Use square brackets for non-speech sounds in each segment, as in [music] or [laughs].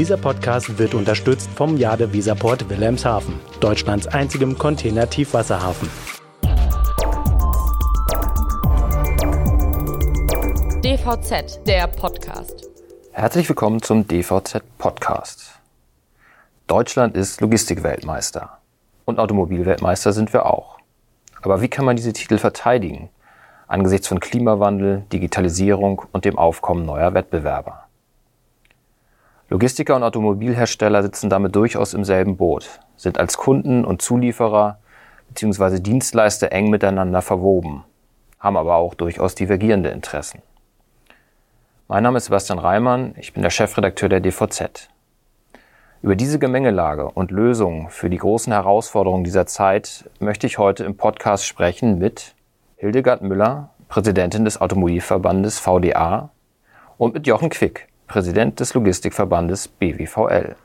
Dieser Podcast wird unterstützt vom Jade Visaport Wilhelmshaven, Deutschlands einzigem Container-Tiefwasserhafen. DVZ, der Podcast. Herzlich willkommen zum DVZ Podcast. Deutschland ist Logistikweltmeister und Automobilweltmeister sind wir auch. Aber wie kann man diese Titel verteidigen angesichts von Klimawandel, Digitalisierung und dem Aufkommen neuer Wettbewerber? Logistiker und Automobilhersteller sitzen damit durchaus im selben Boot, sind als Kunden und Zulieferer bzw. Dienstleister eng miteinander verwoben, haben aber auch durchaus divergierende Interessen. Mein Name ist Sebastian Reimann, ich bin der Chefredakteur der DVZ. Über diese Gemengelage und Lösungen für die großen Herausforderungen dieser Zeit möchte ich heute im Podcast sprechen mit Hildegard Müller, Präsidentin des Automobilverbandes VDA und mit Jochen Quick, Präsident des Logistikverbandes BWVL.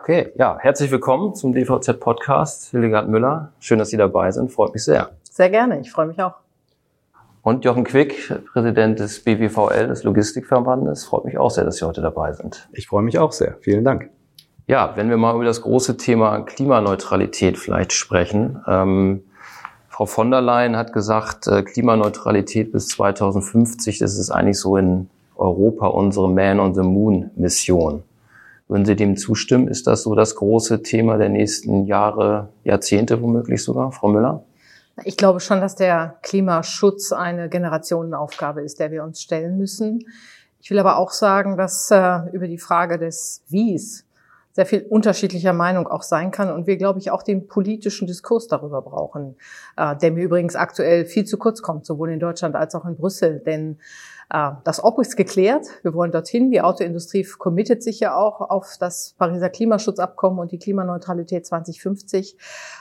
Okay, ja, herzlich willkommen zum DVZ-Podcast. Hildegard Müller, schön, dass Sie dabei sind, freut mich sehr. Sehr gerne, ich freue mich auch. Und Jochen Quick, Präsident des BWVL, des Logistikverbandes, freut mich auch sehr, dass Sie heute dabei sind. Ich freue mich auch sehr. Vielen Dank. Ja, wenn wir mal über das große Thema Klimaneutralität vielleicht sprechen. Ähm, Frau von der Leyen hat gesagt, äh, Klimaneutralität bis 2050, das ist eigentlich so in Europa unsere Man on the Moon Mission. Würden Sie dem zustimmen? Ist das so das große Thema der nächsten Jahre, Jahrzehnte womöglich sogar, Frau Müller? Ich glaube schon, dass der Klimaschutz eine Generationenaufgabe ist, der wir uns stellen müssen. Ich will aber auch sagen, dass äh, über die Frage des Wies sehr viel unterschiedlicher Meinung auch sein kann und wir, glaube ich, auch den politischen Diskurs darüber brauchen, äh, der mir übrigens aktuell viel zu kurz kommt, sowohl in Deutschland als auch in Brüssel. Denn das Ob ist geklärt. Wir wollen dorthin. Die Autoindustrie committet sich ja auch auf das Pariser Klimaschutzabkommen und die Klimaneutralität 2050.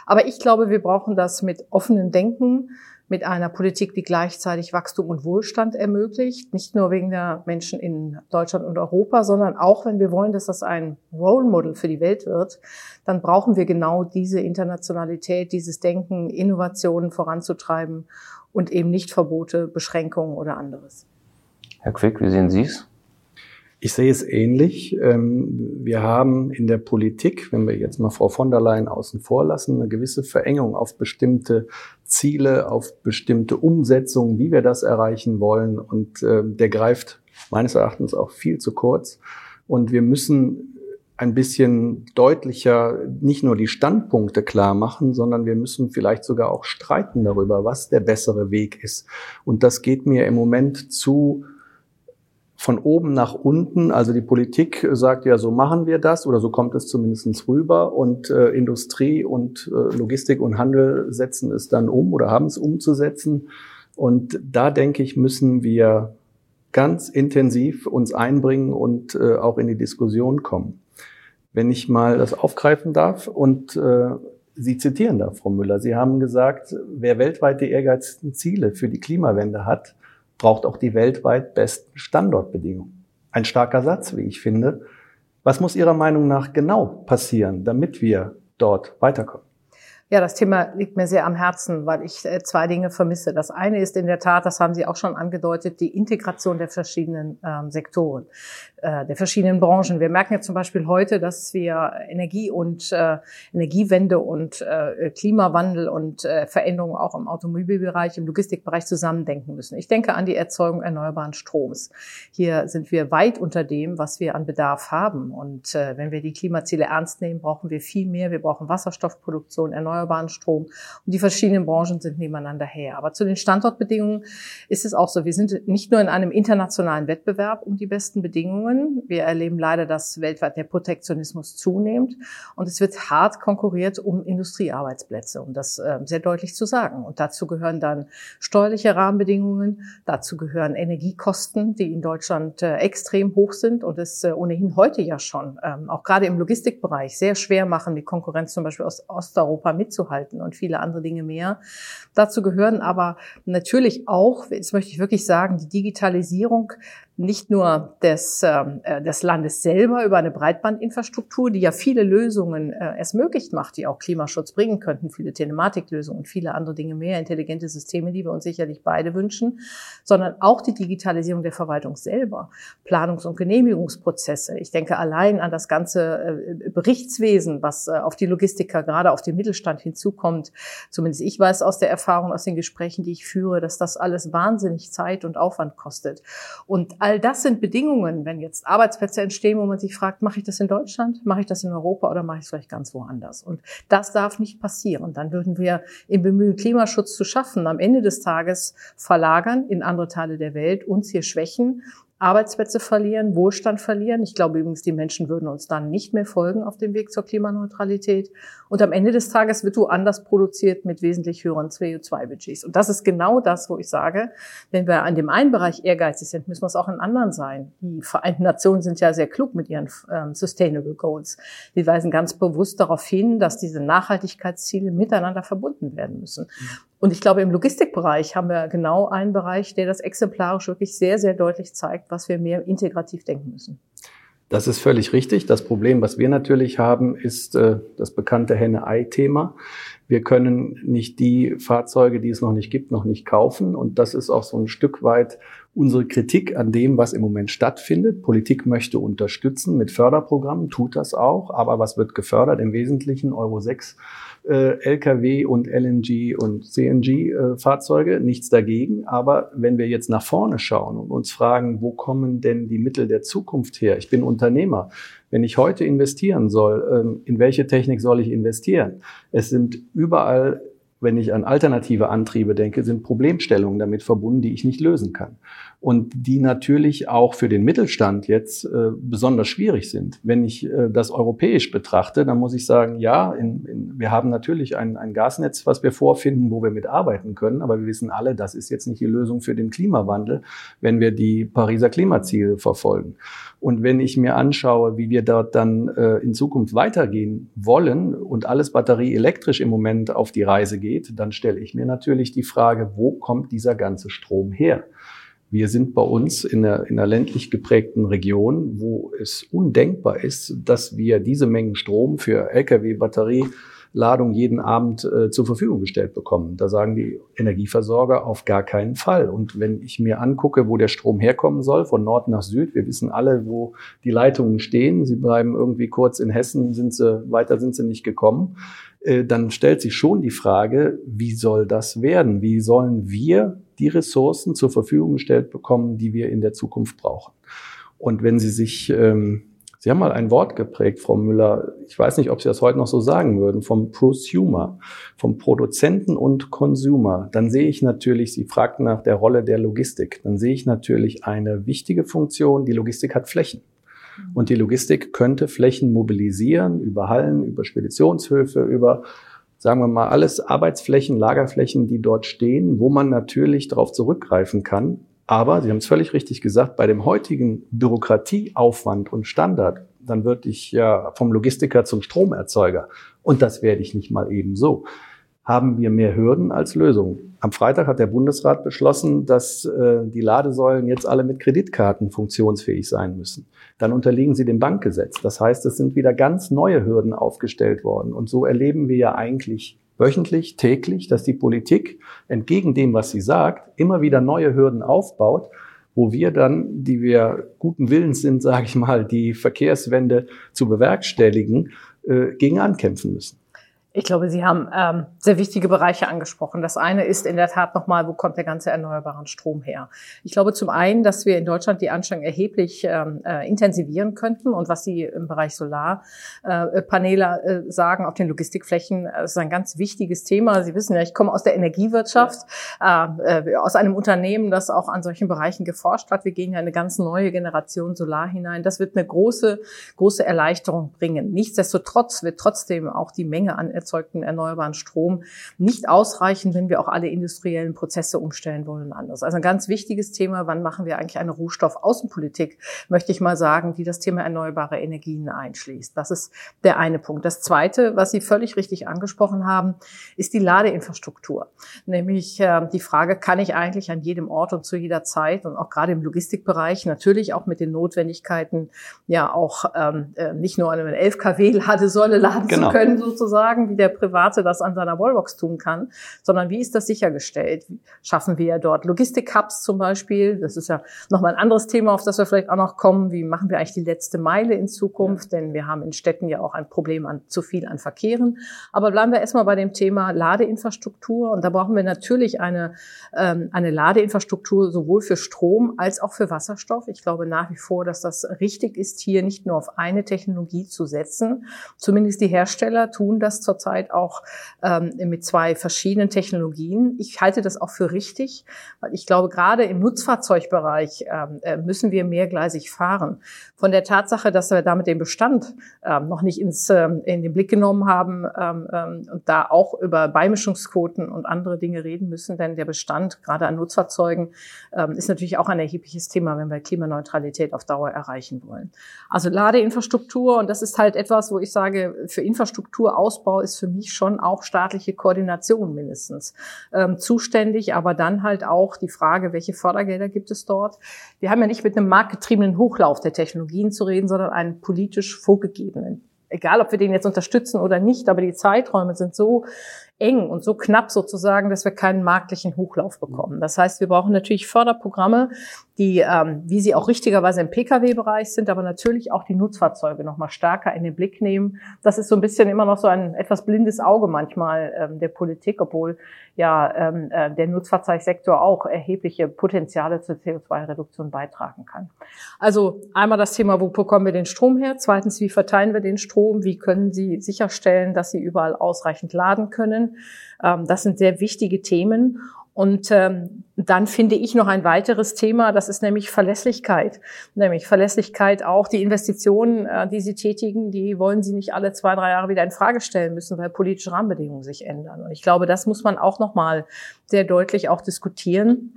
Aber ich glaube, wir brauchen das mit offenem Denken, mit einer Politik, die gleichzeitig Wachstum und Wohlstand ermöglicht, nicht nur wegen der Menschen in Deutschland und Europa, sondern auch, wenn wir wollen, dass das ein Role Model für die Welt wird, dann brauchen wir genau diese Internationalität, dieses Denken, Innovationen voranzutreiben und eben nicht Verbote, Beschränkungen oder anderes. Herr Quick, wie sehen Sie es? Ich sehe es ähnlich. Ähm, wir haben in der Politik, wenn wir jetzt mal Frau von der Leyen außen vor lassen, eine gewisse Verengung auf bestimmte Ziele, auf bestimmte Umsetzungen, wie wir das erreichen wollen. Und ähm, der greift meines Erachtens auch viel zu kurz. Und wir müssen ein bisschen deutlicher nicht nur die Standpunkte klar machen, sondern wir müssen vielleicht sogar auch streiten darüber, was der bessere Weg ist. Und das geht mir im Moment zu von oben nach unten. Also die Politik sagt ja, so machen wir das oder so kommt es zumindest rüber und äh, Industrie und äh, Logistik und Handel setzen es dann um oder haben es umzusetzen. Und da denke ich, müssen wir ganz intensiv uns einbringen und äh, auch in die Diskussion kommen. Wenn ich mal das aufgreifen darf und äh, Sie zitieren da, Frau Müller. Sie haben gesagt, wer weltweit die ehrgeizigsten Ziele für die Klimawende hat, braucht auch die weltweit besten Standortbedingungen. Ein starker Satz, wie ich finde. Was muss Ihrer Meinung nach genau passieren, damit wir dort weiterkommen? Ja, das Thema liegt mir sehr am Herzen, weil ich äh, zwei Dinge vermisse. Das eine ist in der Tat, das haben Sie auch schon angedeutet, die Integration der verschiedenen ähm, Sektoren, der verschiedenen Branchen. Wir merken ja zum Beispiel heute, dass wir Energie und äh, Energiewende und äh, Klimawandel und äh, Veränderungen auch im Automobilbereich, im Logistikbereich zusammendenken müssen. Ich denke an die Erzeugung erneuerbaren Stroms. Hier sind wir weit unter dem, was wir an Bedarf haben. Und äh, wenn wir die Klimaziele ernst nehmen, brauchen wir viel mehr. Wir brauchen Wasserstoffproduktion, erneuerbare erneuerbaren Strom. Und die verschiedenen Branchen sind nebeneinander her. Aber zu den Standortbedingungen ist es auch so. Wir sind nicht nur in einem internationalen Wettbewerb um die besten Bedingungen. Wir erleben leider, dass weltweit der Protektionismus zunimmt. Und es wird hart konkurriert um Industriearbeitsplätze, um das äh, sehr deutlich zu sagen. Und dazu gehören dann steuerliche Rahmenbedingungen. Dazu gehören Energiekosten, die in Deutschland äh, extrem hoch sind und es äh, ohnehin heute ja schon, ähm, auch gerade im Logistikbereich, sehr schwer machen, die Konkurrenz zum Beispiel aus Osteuropa mit mitzuhalten und viele andere Dinge mehr. Dazu gehören aber natürlich auch, jetzt möchte ich wirklich sagen, die Digitalisierung nicht nur des, ähm, äh, des Landes selber über eine Breitbandinfrastruktur, die ja viele Lösungen äh, es möglich macht, die auch Klimaschutz bringen könnten, viele Telematiklösungen und viele andere Dinge mehr, intelligente Systeme, die wir uns sicherlich beide wünschen, sondern auch die Digitalisierung der Verwaltung selber, Planungs- und Genehmigungsprozesse. Ich denke allein an das ganze äh, Berichtswesen, was äh, auf die Logistiker, gerade auf den Mittelstand hinzukommt. Zumindest ich weiß aus der Erfahrung, aus den Gesprächen, die ich führe, dass das alles wahnsinnig Zeit und Aufwand kostet. Und all das sind Bedingungen, wenn jetzt Arbeitsplätze entstehen, wo man sich fragt, mache ich das in Deutschland, mache ich das in Europa oder mache ich es vielleicht ganz woanders? Und das darf nicht passieren. Dann würden wir im Bemühen, Klimaschutz zu schaffen, am Ende des Tages verlagern in andere Teile der Welt, uns hier schwächen Arbeitsplätze verlieren, Wohlstand verlieren. Ich glaube übrigens, die Menschen würden uns dann nicht mehr folgen auf dem Weg zur Klimaneutralität. Und am Ende des Tages wird woanders produziert mit wesentlich höheren CO2-Budgets. Und das ist genau das, wo ich sage, wenn wir an dem einen Bereich ehrgeizig sind, müssen wir es auch in anderen sein. Die Vereinten Nationen sind ja sehr klug mit ihren ähm, Sustainable Goals. Die weisen ganz bewusst darauf hin, dass diese Nachhaltigkeitsziele miteinander verbunden werden müssen. Und ich glaube, im Logistikbereich haben wir genau einen Bereich, der das exemplarisch wirklich sehr, sehr deutlich zeigt, was wir mehr integrativ denken müssen. Das ist völlig richtig. Das Problem, was wir natürlich haben, ist äh, das bekannte Henne-Ei-Thema. Wir können nicht die Fahrzeuge, die es noch nicht gibt, noch nicht kaufen. Und das ist auch so ein Stück weit unsere Kritik an dem, was im Moment stattfindet. Politik möchte unterstützen mit Förderprogrammen, tut das auch. Aber was wird gefördert? Im Wesentlichen Euro 6 äh, Lkw und LNG und CNG-Fahrzeuge, äh, nichts dagegen. Aber wenn wir jetzt nach vorne schauen und uns fragen, wo kommen denn die Mittel der Zukunft her? Ich bin Unternehmer. Wenn ich heute investieren soll, ähm, in welche Technik soll ich investieren? Es sind überall wenn ich an alternative Antriebe denke, sind Problemstellungen damit verbunden, die ich nicht lösen kann und die natürlich auch für den Mittelstand jetzt äh, besonders schwierig sind. Wenn ich äh, das europäisch betrachte, dann muss ich sagen, ja, in, in, wir haben natürlich ein, ein Gasnetz, was wir vorfinden, wo wir mitarbeiten können, aber wir wissen alle, das ist jetzt nicht die Lösung für den Klimawandel, wenn wir die Pariser Klimaziele verfolgen. Und wenn ich mir anschaue, wie wir dort dann äh, in Zukunft weitergehen wollen und alles batterieelektrisch im Moment auf die Reise geht, dann stelle ich mir natürlich die Frage, wo kommt dieser ganze Strom her? Wir sind bei uns in einer, in einer ländlich geprägten Region, wo es undenkbar ist, dass wir diese Mengen Strom für Lkw-Batterieladung jeden Abend äh, zur Verfügung gestellt bekommen. Da sagen die Energieversorger auf gar keinen Fall. Und wenn ich mir angucke, wo der Strom herkommen soll, von Nord nach Süd, wir wissen alle, wo die Leitungen stehen. Sie bleiben irgendwie kurz in Hessen, sind sie, weiter sind sie nicht gekommen dann stellt sich schon die Frage, wie soll das werden? Wie sollen wir die Ressourcen zur Verfügung gestellt bekommen, die wir in der Zukunft brauchen. Und wenn Sie sich, ähm, Sie haben mal ein Wort geprägt, Frau Müller, ich weiß nicht, ob Sie das heute noch so sagen würden, vom Prosumer, vom Produzenten und Consumer, dann sehe ich natürlich, Sie fragten nach der Rolle der Logistik, dann sehe ich natürlich eine wichtige Funktion, die Logistik hat Flächen. Und die Logistik könnte Flächen mobilisieren über Hallen, über Speditionshöfe, über sagen wir mal, alles Arbeitsflächen, Lagerflächen, die dort stehen, wo man natürlich darauf zurückgreifen kann. Aber, Sie haben es völlig richtig gesagt, bei dem heutigen Bürokratieaufwand und Standard, dann würde ich ja vom Logistiker zum Stromerzeuger. Und das werde ich nicht mal eben so haben wir mehr Hürden als Lösungen. Am Freitag hat der Bundesrat beschlossen, dass äh, die Ladesäulen jetzt alle mit Kreditkarten funktionsfähig sein müssen. Dann unterliegen sie dem Bankgesetz. Das heißt, es sind wieder ganz neue Hürden aufgestellt worden. Und so erleben wir ja eigentlich wöchentlich, täglich, dass die Politik entgegen dem, was sie sagt, immer wieder neue Hürden aufbaut, wo wir dann, die wir guten Willens sind, [laughs] sage ich mal, die Verkehrswende zu bewerkstelligen, äh, gegen ankämpfen müssen. Ich glaube, Sie haben ähm, sehr wichtige Bereiche angesprochen. Das eine ist in der Tat nochmal, wo kommt der ganze erneuerbare Strom her? Ich glaube zum einen, dass wir in Deutschland die Anstrengungen erheblich ähm, äh, intensivieren könnten und was Sie im Bereich Solarpaneele äh, äh, sagen auf den Logistikflächen, äh, ist ein ganz wichtiges Thema. Sie wissen ja, ich komme aus der Energiewirtschaft, äh, äh, aus einem Unternehmen, das auch an solchen Bereichen geforscht hat. Wir gehen ja eine ganz neue Generation Solar hinein. Das wird eine große, große Erleichterung bringen. Nichtsdestotrotz wird trotzdem auch die Menge an erzeugten erneuerbaren Strom nicht ausreichen, wenn wir auch alle industriellen Prozesse umstellen wollen und anders. Also ein ganz wichtiges Thema, wann machen wir eigentlich eine Rohstoffaußenpolitik, möchte ich mal sagen, die das Thema erneuerbare Energien einschließt. Das ist der eine Punkt. Das zweite, was Sie völlig richtig angesprochen haben, ist die Ladeinfrastruktur. Nämlich äh, die Frage, kann ich eigentlich an jedem Ort und zu jeder Zeit und auch gerade im Logistikbereich natürlich auch mit den Notwendigkeiten ja auch ähm, äh, nicht nur eine 11 kW Ladesäule laden genau. zu können sozusagen, wie der Private das an seiner Wallbox tun kann, sondern wie ist das sichergestellt? Schaffen wir dort Logistik-Hubs zum Beispiel? Das ist ja nochmal ein anderes Thema, auf das wir vielleicht auch noch kommen. Wie machen wir eigentlich die letzte Meile in Zukunft? Denn wir haben in Städten ja auch ein Problem an zu viel an Verkehren. Aber bleiben wir erstmal bei dem Thema Ladeinfrastruktur. Und da brauchen wir natürlich eine, ähm, eine Ladeinfrastruktur sowohl für Strom als auch für Wasserstoff. Ich glaube nach wie vor, dass das richtig ist, hier nicht nur auf eine Technologie zu setzen. Zumindest die Hersteller tun das zurzeit auch ähm, mit zwei verschiedenen Technologien. Ich halte das auch für richtig, weil ich glaube, gerade im Nutzfahrzeugbereich ähm, äh, müssen wir mehrgleisig fahren. Von der Tatsache, dass wir damit den Bestand ähm, noch nicht ins, ähm, in den Blick genommen haben ähm, ähm, und da auch über Beimischungsquoten und andere Dinge reden müssen, denn der Bestand gerade an Nutzfahrzeugen ähm, ist natürlich auch ein erhebliches Thema, wenn wir Klimaneutralität auf Dauer erreichen wollen. Also Ladeinfrastruktur und das ist halt etwas, wo ich sage, für Infrastrukturausbau ist für mich schon auch staatliche Koordination mindestens ähm, zuständig, aber dann halt auch die Frage, welche Fördergelder gibt es dort. Wir haben ja nicht mit einem marktgetriebenen Hochlauf der Technologien zu reden, sondern einen politisch vorgegebenen egal ob wir den jetzt unterstützen oder nicht, aber die Zeiträume sind so eng und so knapp sozusagen, dass wir keinen marktlichen Hochlauf bekommen. Das heißt, wir brauchen natürlich Förderprogramme, die, ähm, wie sie auch richtigerweise im Pkw-Bereich sind, aber natürlich auch die Nutzfahrzeuge noch mal stärker in den Blick nehmen. Das ist so ein bisschen immer noch so ein etwas blindes Auge manchmal ähm, der Politik, obwohl ja ähm, äh, der Nutzfahrzeugsektor auch erhebliche Potenziale zur CO2-Reduktion beitragen kann. Also einmal das Thema, wo bekommen wir den Strom her? Zweitens, wie verteilen wir den Strom? Wie können Sie sicherstellen, dass Sie überall ausreichend laden können? Ähm, das sind sehr wichtige Themen. Und ähm, dann finde ich noch ein weiteres Thema, das ist nämlich Verlässlichkeit. Nämlich Verlässlichkeit auch die Investitionen, äh, die Sie tätigen, die wollen Sie nicht alle zwei, drei Jahre wieder in Frage stellen müssen, weil politische Rahmenbedingungen sich ändern. Und ich glaube, das muss man auch nochmal sehr deutlich auch diskutieren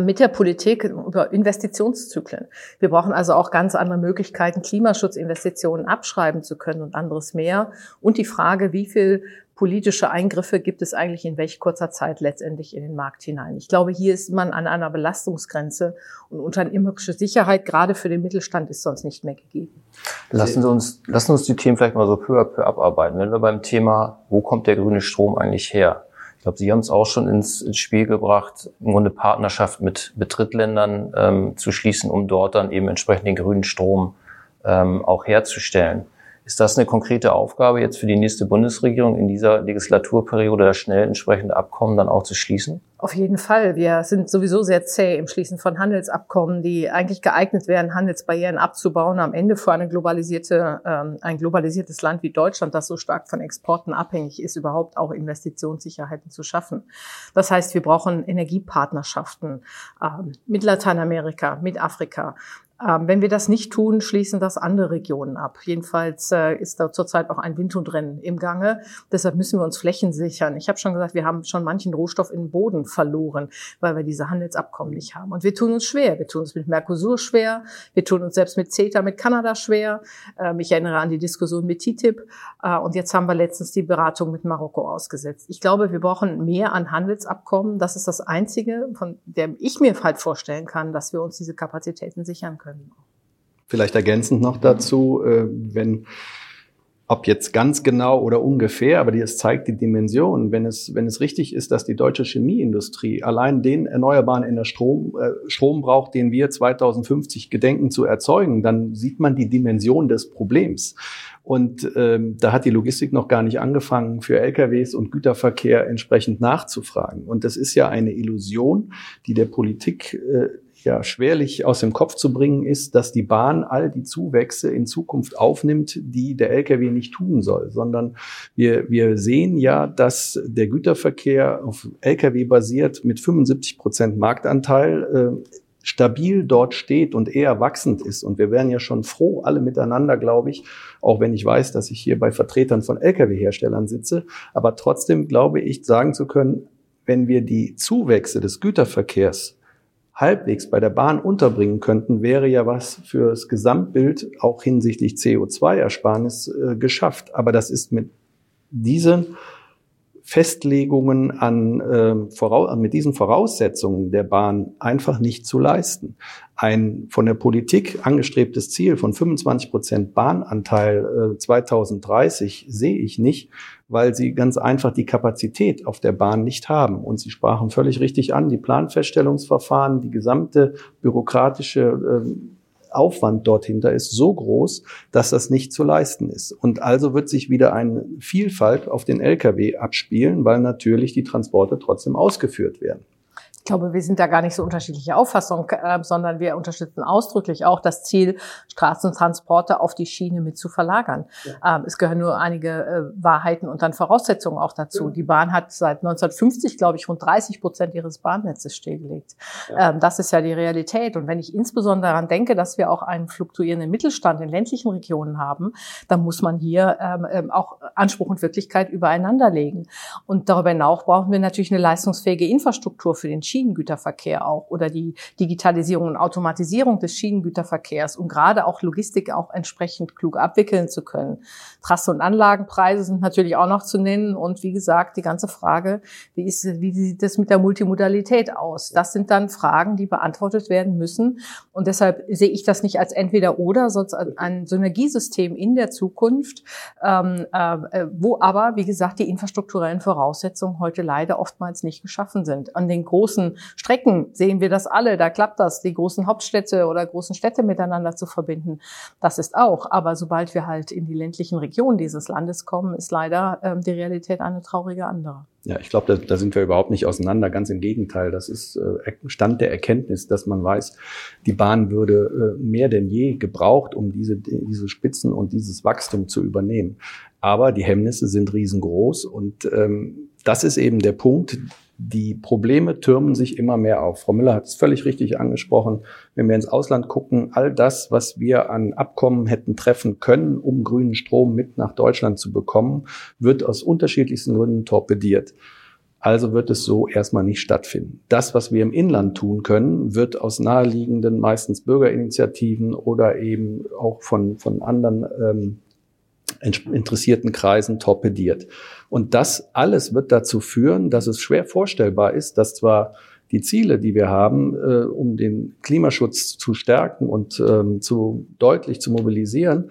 mit der Politik über Investitionszyklen. Wir brauchen also auch ganz andere Möglichkeiten, Klimaschutzinvestitionen abschreiben zu können und anderes mehr. Und die Frage, wie viel politische Eingriffe gibt es eigentlich in welch kurzer Zeit letztendlich in den Markt hinein. Ich glaube, hier ist man an einer Belastungsgrenze und unternehmerische Sicherheit gerade für den Mittelstand ist sonst nicht mehr gegeben. Lassen Sie uns, lassen uns die Themen vielleicht mal so peu à peu abarbeiten. Wenn wir beim Thema, wo kommt der grüne Strom eigentlich her? Ich glaube, Sie haben es auch schon ins, ins Spiel gebracht, im Grunde Partnerschaft mit, mit Drittländern ähm, zu schließen, um dort dann eben entsprechend den grünen Strom ähm, auch herzustellen. Ist das eine konkrete Aufgabe jetzt für die nächste Bundesregierung in dieser Legislaturperiode, das schnell entsprechende Abkommen dann auch zu schließen? Auf jeden Fall. Wir sind sowieso sehr zäh im Schließen von Handelsabkommen, die eigentlich geeignet wären, Handelsbarrieren abzubauen. Am Ende für eine globalisierte, ähm, ein globalisiertes Land wie Deutschland, das so stark von Exporten abhängig ist, überhaupt auch Investitionssicherheiten zu schaffen. Das heißt, wir brauchen Energiepartnerschaften ähm, mit Lateinamerika, mit Afrika. Ähm, wenn wir das nicht tun, schließen das andere Regionen ab. Jedenfalls äh, ist da zurzeit auch ein Wind und Rennen im Gange. Deshalb müssen wir uns Flächen sichern. Ich habe schon gesagt, wir haben schon manchen Rohstoff in den Boden verloren, weil wir diese Handelsabkommen nicht haben. Und wir tun uns schwer. Wir tun uns mit Mercosur schwer. Wir tun uns selbst mit CETA, mit Kanada schwer. Ähm, ich erinnere an die Diskussion mit TTIP. Äh, und jetzt haben wir letztens die Beratung mit Marokko ausgesetzt. Ich glaube, wir brauchen mehr an Handelsabkommen. Das ist das Einzige, von dem ich mir halt vorstellen kann, dass wir uns diese Kapazitäten sichern können können. Vielleicht ergänzend noch dazu, äh, wenn ob jetzt ganz genau oder ungefähr, aber es zeigt die Dimension. Wenn es, wenn es richtig ist, dass die deutsche Chemieindustrie allein den erneuerbaren Strom, äh, Strom braucht, den wir 2050 gedenken zu erzeugen, dann sieht man die Dimension des Problems. Und ähm, da hat die Logistik noch gar nicht angefangen, für LKWs und Güterverkehr entsprechend nachzufragen. Und das ist ja eine Illusion, die der Politik äh, ja schwerlich aus dem Kopf zu bringen ist, dass die Bahn all die Zuwächse in Zukunft aufnimmt, die der Lkw nicht tun soll, sondern wir, wir sehen ja, dass der Güterverkehr auf Lkw basiert mit 75 Prozent Marktanteil äh, stabil dort steht und eher wachsend ist. Und wir wären ja schon froh, alle miteinander, glaube ich, auch wenn ich weiß, dass ich hier bei Vertretern von Lkw-Herstellern sitze. Aber trotzdem glaube ich, sagen zu können, wenn wir die Zuwächse des Güterverkehrs halbwegs bei der Bahn unterbringen könnten, wäre ja was fürs Gesamtbild auch hinsichtlich CO2-Ersparnis äh, geschafft. Aber das ist mit diesen Festlegungen an, äh, voraus, mit diesen Voraussetzungen der Bahn einfach nicht zu leisten. Ein von der Politik angestrebtes Ziel von 25 Prozent Bahnanteil äh, 2030 sehe ich nicht, weil sie ganz einfach die Kapazität auf der Bahn nicht haben. Und Sie sprachen völlig richtig an, die Planfeststellungsverfahren, die gesamte bürokratische äh, Aufwand dort hinter ist so groß, dass das nicht zu leisten ist. Und also wird sich wieder eine Vielfalt auf den Lkw abspielen, weil natürlich die Transporte trotzdem ausgeführt werden. Ich glaube, wir sind da gar nicht so unterschiedliche Auffassung, äh, sondern wir unterstützen ausdrücklich auch das Ziel, Straßentransporte auf die Schiene mit zu verlagern. Ja. Ähm, es gehören nur einige äh, Wahrheiten und dann Voraussetzungen auch dazu. Ja. Die Bahn hat seit 1950, glaube ich, rund 30 Prozent ihres Bahnnetzes stillgelegt. Ja. Ähm, das ist ja die Realität. Und wenn ich insbesondere daran denke, dass wir auch einen fluktuierenden Mittelstand in ländlichen Regionen haben, dann muss man hier ähm, ähm auch Anspruch und Wirklichkeit übereinander legen. Und darüber hinaus brauchen wir natürlich eine leistungsfähige Infrastruktur für den Schienengüterverkehr auch oder die Digitalisierung und Automatisierung des Schienengüterverkehrs und gerade auch Logistik auch entsprechend klug abwickeln zu können. Trasse- und Anlagenpreise sind natürlich auch noch zu nennen und wie gesagt, die ganze Frage, wie, ist, wie sieht es mit der Multimodalität aus? Das sind dann Fragen, die beantwortet werden müssen und deshalb sehe ich das nicht als entweder oder, sondern ein Synergiesystem in der Zukunft, ähm, äh, wo aber, wie gesagt, die infrastrukturellen Voraussetzungen heute leider oftmals nicht geschaffen sind. An den großen großen Strecken sehen wir das alle, da klappt das, die großen Hauptstädte oder großen Städte miteinander zu verbinden. Das ist auch. Aber sobald wir halt in die ländlichen Regionen dieses Landes kommen, ist leider ähm, die Realität eine traurige andere. Ja, ich glaube, da, da sind wir überhaupt nicht auseinander. Ganz im Gegenteil. Das ist äh, Stand der Erkenntnis, dass man weiß, die Bahn würde äh, mehr denn je gebraucht, um diese, diese Spitzen und dieses Wachstum zu übernehmen. Aber die Hemmnisse sind riesengroß und ähm, das ist eben der Punkt, die Probleme türmen sich immer mehr auf. Frau Müller hat es völlig richtig angesprochen. Wenn wir ins Ausland gucken, all das, was wir an Abkommen hätten treffen können, um grünen Strom mit nach Deutschland zu bekommen, wird aus unterschiedlichsten Gründen torpediert. Also wird es so erstmal nicht stattfinden. Das, was wir im Inland tun können, wird aus naheliegenden, meistens Bürgerinitiativen oder eben auch von, von anderen ähm, interessierten Kreisen torpediert. Und das alles wird dazu führen, dass es schwer vorstellbar ist, dass zwar die Ziele, die wir haben, äh, um den Klimaschutz zu stärken und ähm, zu deutlich zu mobilisieren,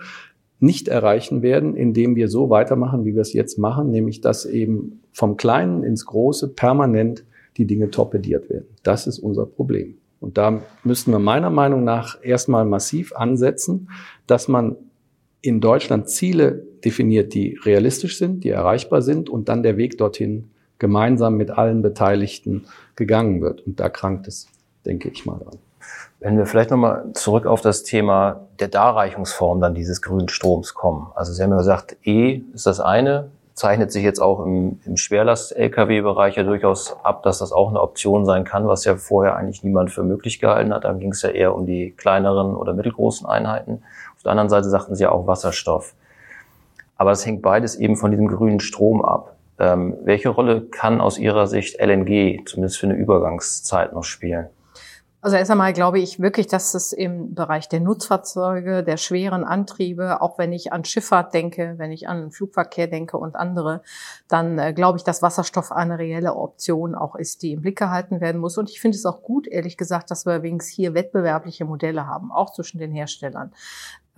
nicht erreichen werden, indem wir so weitermachen, wie wir es jetzt machen, nämlich dass eben vom Kleinen ins Große permanent die Dinge torpediert werden. Das ist unser Problem. Und da müssten wir meiner Meinung nach erstmal massiv ansetzen, dass man in Deutschland Ziele definiert, die realistisch sind, die erreichbar sind und dann der Weg dorthin gemeinsam mit allen Beteiligten gegangen wird. Und da krankt es, denke ich mal dran. Wenn wir vielleicht nochmal zurück auf das Thema der Darreichungsform dann dieses grünen Stroms kommen. Also Sie haben ja gesagt, E ist das eine, zeichnet sich jetzt auch im, im Schwerlast-Lkw-Bereich ja durchaus ab, dass das auch eine Option sein kann, was ja vorher eigentlich niemand für möglich gehalten hat. Da ging es ja eher um die kleineren oder mittelgroßen Einheiten. Auf der anderen Seite sagten sie ja auch Wasserstoff. Aber es hängt beides eben von diesem grünen Strom ab. Ähm, welche Rolle kann aus Ihrer Sicht LNG zumindest für eine Übergangszeit noch spielen? Also erst einmal glaube ich wirklich, dass es im Bereich der Nutzfahrzeuge, der schweren Antriebe, auch wenn ich an Schifffahrt denke, wenn ich an Flugverkehr denke und andere, dann äh, glaube ich, dass Wasserstoff eine reelle Option auch ist, die im Blick gehalten werden muss. Und ich finde es auch gut, ehrlich gesagt, dass wir übrigens hier wettbewerbliche Modelle haben, auch zwischen den Herstellern.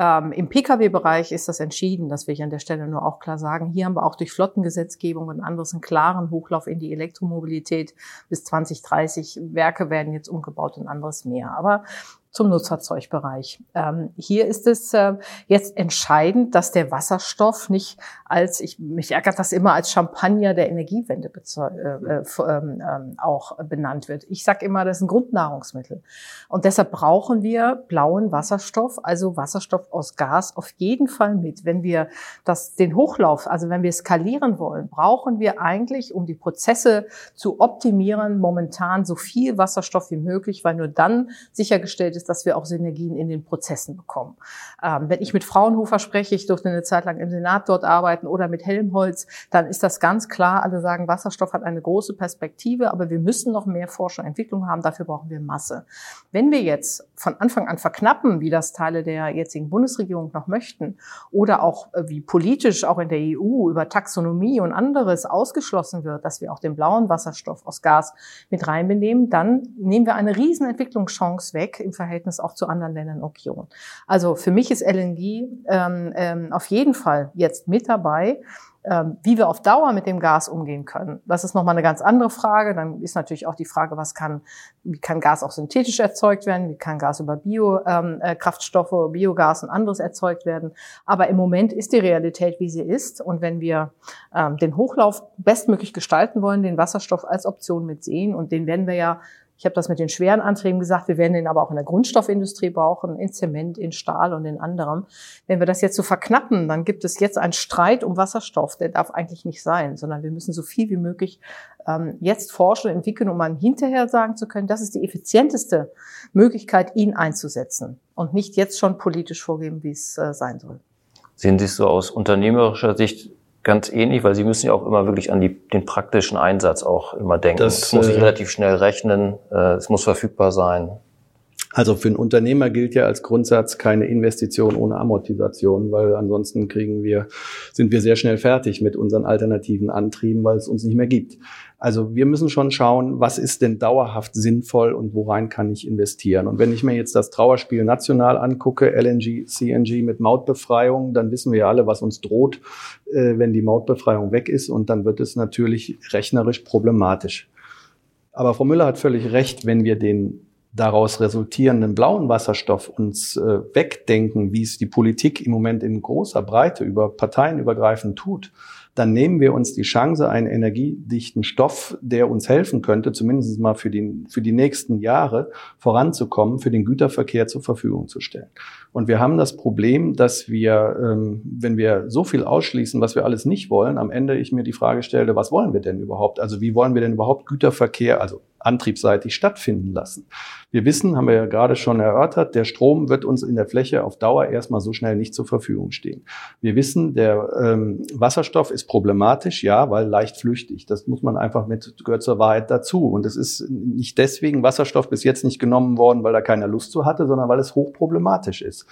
Ähm, Im Pkw-Bereich ist das entschieden, das will ich an der Stelle nur auch klar sagen. Hier haben wir auch durch Flottengesetzgebung und anderes einen klaren Hochlauf in die Elektromobilität. Bis 2030 Werke werden jetzt umgebaut und anderes mehr. Aber zum Nutzfahrzeugbereich. Ähm, hier ist es äh, jetzt entscheidend, dass der Wasserstoff nicht als, ich, mich ärgert das immer, als Champagner der Energiewende äh, äh, ähm, ähm, auch benannt wird. Ich sage immer, das ist ein Grundnahrungsmittel. Und deshalb brauchen wir blauen Wasserstoff, also Wasserstoff aus Gas auf jeden Fall mit. Wenn wir das, den Hochlauf, also wenn wir skalieren wollen, brauchen wir eigentlich, um die Prozesse zu optimieren, momentan so viel Wasserstoff wie möglich, weil nur dann sichergestellt ist, ist, dass wir auch Synergien in den Prozessen bekommen. Ähm, wenn ich mit Fraunhofer spreche, ich durfte eine Zeit lang im Senat dort arbeiten oder mit Helmholtz, dann ist das ganz klar. Alle sagen, Wasserstoff hat eine große Perspektive, aber wir müssen noch mehr Forschung und Entwicklung haben. Dafür brauchen wir Masse. Wenn wir jetzt von Anfang an verknappen, wie das Teile der jetzigen Bundesregierung noch möchten, oder auch äh, wie politisch auch in der EU über Taxonomie und anderes ausgeschlossen wird, dass wir auch den blauen Wasserstoff aus Gas mit reinbenehmen, dann nehmen wir eine riesen Entwicklungschance weg im Verhältnis Verhältnis auch zu anderen Ländern und Regionen. Also für mich ist LNG ähm, ähm, auf jeden Fall jetzt mit dabei. Ähm, wie wir auf Dauer mit dem Gas umgehen können, das ist nochmal eine ganz andere Frage. Dann ist natürlich auch die Frage, was kann, wie kann Gas auch synthetisch erzeugt werden, wie kann Gas über Biokraftstoffe, ähm, äh, Biogas und anderes erzeugt werden. Aber im Moment ist die Realität, wie sie ist. Und wenn wir ähm, den Hochlauf bestmöglich gestalten wollen, den Wasserstoff als Option mit sehen, und den werden wir ja ich habe das mit den schweren Antrieben gesagt, wir werden den aber auch in der Grundstoffindustrie brauchen, in Zement, in Stahl und in anderem. Wenn wir das jetzt so verknappen, dann gibt es jetzt einen Streit um Wasserstoff, der darf eigentlich nicht sein, sondern wir müssen so viel wie möglich ähm, jetzt forschen und entwickeln, um dann hinterher sagen zu können, das ist die effizienteste Möglichkeit, ihn einzusetzen und nicht jetzt schon politisch vorgeben, wie es äh, sein soll. Sehen Sie es so aus unternehmerischer Sicht ganz ähnlich, weil sie müssen ja auch immer wirklich an die, den praktischen Einsatz auch immer denken. Das, das muss ich äh, relativ schnell rechnen, äh, es muss verfügbar sein. Also für einen Unternehmer gilt ja als Grundsatz keine Investition ohne Amortisation, weil ansonsten kriegen wir, sind wir sehr schnell fertig mit unseren alternativen Antrieben, weil es uns nicht mehr gibt. Also wir müssen schon schauen, was ist denn dauerhaft sinnvoll und worein kann ich investieren. Und wenn ich mir jetzt das Trauerspiel national angucke, LNG, CNG mit Mautbefreiung, dann wissen wir ja alle, was uns droht, äh, wenn die Mautbefreiung weg ist. Und dann wird es natürlich rechnerisch problematisch. Aber Frau Müller hat völlig recht, wenn wir den daraus resultierenden blauen Wasserstoff uns äh, wegdenken, wie es die Politik im Moment in großer Breite über Parteien übergreifend tut, dann nehmen wir uns die Chance, einen energiedichten Stoff, der uns helfen könnte, zumindest mal für die, für die nächsten Jahre voranzukommen, für den Güterverkehr zur Verfügung zu stellen. Und wir haben das Problem, dass wir, ähm, wenn wir so viel ausschließen, was wir alles nicht wollen, am Ende ich mir die Frage stelle, was wollen wir denn überhaupt? Also wie wollen wir denn überhaupt Güterverkehr, also antriebsseitig stattfinden lassen. Wir wissen, haben wir ja gerade schon erörtert, der Strom wird uns in der Fläche auf Dauer erstmal so schnell nicht zur Verfügung stehen. Wir wissen, der ähm, Wasserstoff ist problematisch, ja, weil leicht flüchtig. Das muss man einfach mit, gehört zur Wahrheit dazu. Und es ist nicht deswegen Wasserstoff bis jetzt nicht genommen worden, weil da keiner Lust zu hatte, sondern weil es hochproblematisch ist.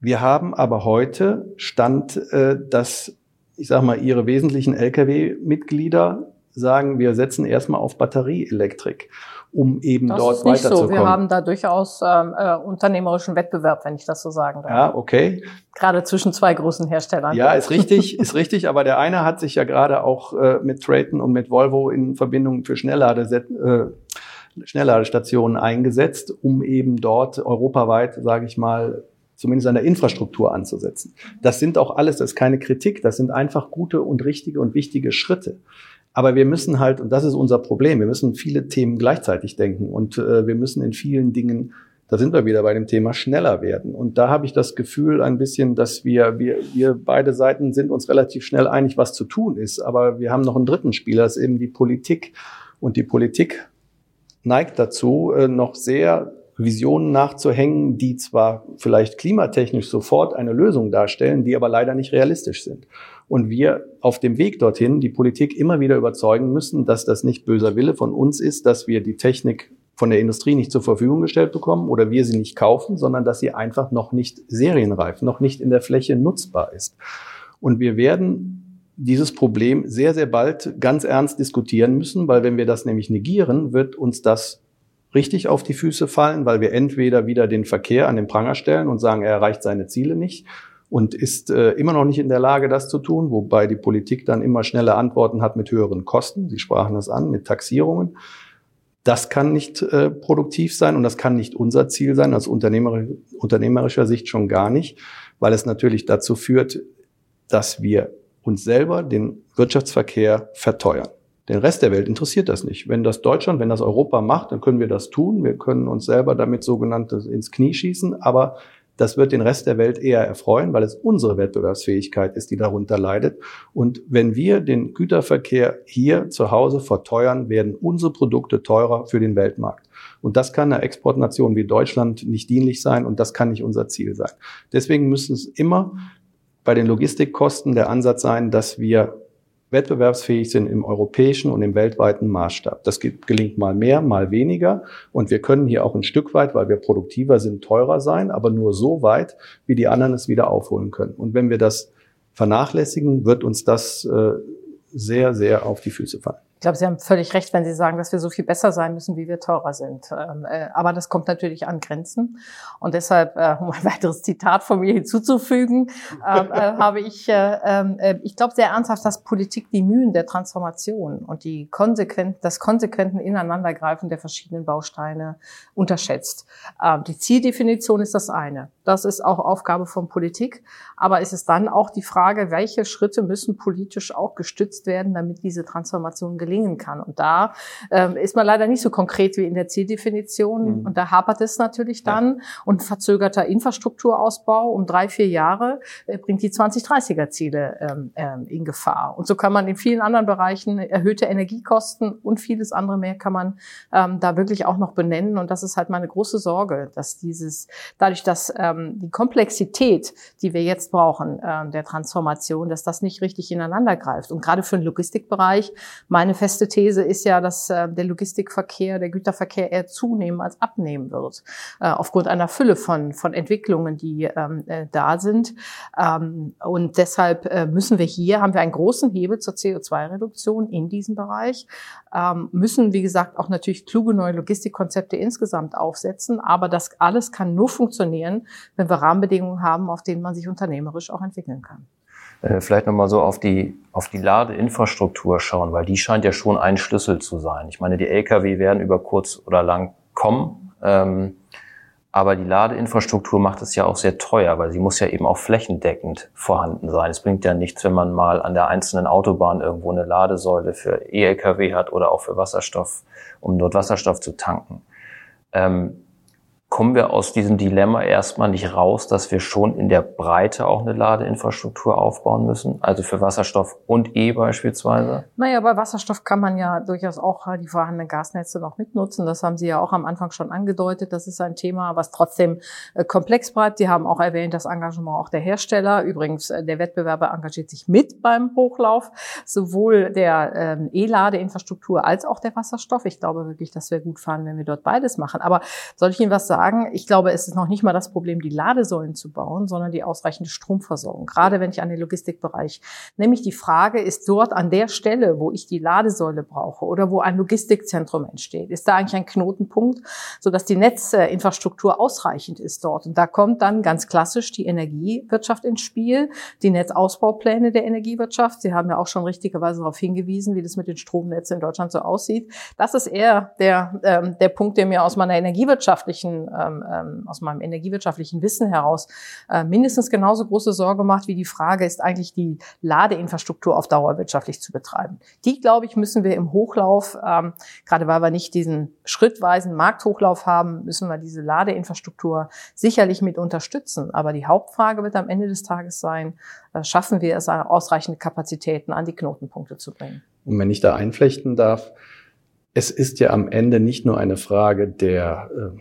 Wir haben aber heute Stand, äh, dass ich sage mal, ihre wesentlichen Lkw-Mitglieder sagen, wir setzen erstmal auf Batterieelektrik, um eben das dort ist nicht weiterzukommen. So. Wir haben da durchaus ähm, äh, unternehmerischen Wettbewerb, wenn ich das so sagen darf. Ja, okay. Gerade zwischen zwei großen Herstellern. Ja, ist richtig, [laughs] ist richtig. Aber der eine hat sich ja gerade auch äh, mit Trayton und mit Volvo in Verbindung für Schnelllade äh, Schnellladestationen eingesetzt, um eben dort europaweit, sage ich mal, zumindest an der Infrastruktur anzusetzen. Das sind auch alles, das ist keine Kritik, das sind einfach gute und richtige und wichtige Schritte. Aber wir müssen halt, und das ist unser Problem, wir müssen viele Themen gleichzeitig denken und äh, wir müssen in vielen Dingen, da sind wir wieder bei dem Thema, schneller werden. Und da habe ich das Gefühl ein bisschen, dass wir, wir, wir beide Seiten sind uns relativ schnell einig, was zu tun ist. Aber wir haben noch einen dritten Spieler, das ist eben die Politik. Und die Politik neigt dazu, äh, noch sehr Visionen nachzuhängen, die zwar vielleicht klimatechnisch sofort eine Lösung darstellen, die aber leider nicht realistisch sind und wir auf dem Weg dorthin die Politik immer wieder überzeugen müssen, dass das nicht böser Wille von uns ist, dass wir die Technik von der Industrie nicht zur Verfügung gestellt bekommen oder wir sie nicht kaufen, sondern dass sie einfach noch nicht serienreif, noch nicht in der Fläche nutzbar ist. Und wir werden dieses Problem sehr, sehr bald ganz ernst diskutieren müssen, weil wenn wir das nämlich negieren, wird uns das richtig auf die Füße fallen, weil wir entweder wieder den Verkehr an den Pranger stellen und sagen, er erreicht seine Ziele nicht, und ist äh, immer noch nicht in der Lage, das zu tun, wobei die Politik dann immer schnelle Antworten hat mit höheren Kosten. Sie sprachen das an, mit Taxierungen. Das kann nicht äh, produktiv sein und das kann nicht unser Ziel sein, aus unternehmer unternehmerischer Sicht schon gar nicht, weil es natürlich dazu führt, dass wir uns selber den Wirtschaftsverkehr verteuern. Den Rest der Welt interessiert das nicht. Wenn das Deutschland, wenn das Europa macht, dann können wir das tun. Wir können uns selber damit sogenanntes ins Knie schießen, aber das wird den Rest der Welt eher erfreuen, weil es unsere Wettbewerbsfähigkeit ist, die darunter leidet. Und wenn wir den Güterverkehr hier zu Hause verteuern, werden unsere Produkte teurer für den Weltmarkt. Und das kann einer Exportnation wie Deutschland nicht dienlich sein und das kann nicht unser Ziel sein. Deswegen müssen es immer bei den Logistikkosten der Ansatz sein, dass wir wettbewerbsfähig sind im europäischen und im weltweiten Maßstab. Das gelingt mal mehr, mal weniger. Und wir können hier auch ein Stück weit, weil wir produktiver sind, teurer sein, aber nur so weit, wie die anderen es wieder aufholen können. Und wenn wir das vernachlässigen, wird uns das äh, sehr, sehr auf die Füße fallen. Ich glaube, Sie haben völlig recht, wenn Sie sagen, dass wir so viel besser sein müssen, wie wir teurer sind. Ähm, äh, aber das kommt natürlich an Grenzen. Und deshalb, äh, um ein weiteres Zitat von mir hinzuzufügen, ähm, äh, [laughs] habe ich, ähm, ich glaube sehr ernsthaft, dass Politik die Mühen der Transformation und die konsequent, das konsequenten Ineinandergreifen der verschiedenen Bausteine unterschätzt. Die Zieldefinition ist das eine. Das ist auch Aufgabe von Politik. Aber es ist dann auch die Frage, welche Schritte müssen politisch auch gestützt werden, damit diese Transformation gelingen kann. Und da ähm, ist man leider nicht so konkret wie in der Zieldefinition. Mhm. Und da hapert es natürlich dann. Ja. Und verzögerter Infrastrukturausbau um drei, vier Jahre äh, bringt die 2030er-Ziele ähm, ähm, in Gefahr. Und so kann man in vielen anderen Bereichen erhöhte Energiekosten und vieles andere mehr kann man ähm, da wirklich auch noch benennen. Und das ist halt meine große Sorge, dass dieses, dadurch, dass ähm, die Komplexität, die wir jetzt brauchen, äh, der Transformation, dass das nicht richtig ineinander greift. Und gerade für den Logistikbereich, meine feste These ist ja, dass äh, der Logistikverkehr, der Güterverkehr eher zunehmen als abnehmen wird, äh, aufgrund einer Fülle von, von Entwicklungen, die ähm, äh, da sind. Ähm, und deshalb äh, müssen wir hier, haben wir einen großen Hebel zur CO2-Reduktion in diesem Bereich, ähm, müssen, wie gesagt, auch natürlich kluge neue Logistikkonzepte insgesamt aufsetzen. Aber das alles kann nur funktionieren, wenn wir Rahmenbedingungen haben, auf denen man sich unternehmerisch auch entwickeln kann. Äh, vielleicht nochmal so auf die, auf die Ladeinfrastruktur schauen, weil die scheint ja schon ein Schlüssel zu sein. Ich meine, die Lkw werden über kurz oder lang kommen. Ähm, aber die Ladeinfrastruktur macht es ja auch sehr teuer, weil sie muss ja eben auch flächendeckend vorhanden sein. Es bringt ja nichts, wenn man mal an der einzelnen Autobahn irgendwo eine Ladesäule für E-Lkw hat oder auch für Wasserstoff, um dort Wasserstoff zu tanken. Ähm, kommen wir aus diesem Dilemma erstmal nicht raus, dass wir schon in der Breite auch eine Ladeinfrastruktur aufbauen müssen, also für Wasserstoff und E beispielsweise? Naja, bei Wasserstoff kann man ja durchaus auch die vorhandenen Gasnetze noch mitnutzen. Das haben Sie ja auch am Anfang schon angedeutet. Das ist ein Thema, was trotzdem äh, komplex bleibt. Sie haben auch erwähnt, das Engagement auch der Hersteller. Übrigens, äh, der Wettbewerber engagiert sich mit beim Hochlauf, sowohl der ähm, E-Ladeinfrastruktur als auch der Wasserstoff. Ich glaube wirklich, dass wir gut fahren, wenn wir dort beides machen. Aber soll ich Ihnen was sagen? Sagen, ich glaube, es ist noch nicht mal das Problem, die Ladesäulen zu bauen, sondern die ausreichende Stromversorgung. Gerade wenn ich an den Logistikbereich, nämlich die Frage, ist dort an der Stelle, wo ich die Ladesäule brauche oder wo ein Logistikzentrum entsteht, ist da eigentlich ein Knotenpunkt, sodass die Netzinfrastruktur ausreichend ist dort. Und da kommt dann ganz klassisch die Energiewirtschaft ins Spiel, die Netzausbaupläne der Energiewirtschaft. Sie haben ja auch schon richtigerweise darauf hingewiesen, wie das mit den Stromnetzen in Deutschland so aussieht. Das ist eher der, ähm, der Punkt, der mir aus meiner energiewirtschaftlichen ähm, ähm, aus meinem energiewirtschaftlichen Wissen heraus äh, mindestens genauso große Sorge macht, wie die Frage ist eigentlich die Ladeinfrastruktur auf Dauer wirtschaftlich zu betreiben. Die, glaube ich, müssen wir im Hochlauf, ähm, gerade weil wir nicht diesen schrittweisen Markthochlauf haben, müssen wir diese Ladeinfrastruktur sicherlich mit unterstützen. Aber die Hauptfrage wird am Ende des Tages sein, äh, schaffen wir es, ausreichende Kapazitäten an die Knotenpunkte zu bringen. Und wenn ich da einflechten darf, es ist ja am Ende nicht nur eine Frage der äh,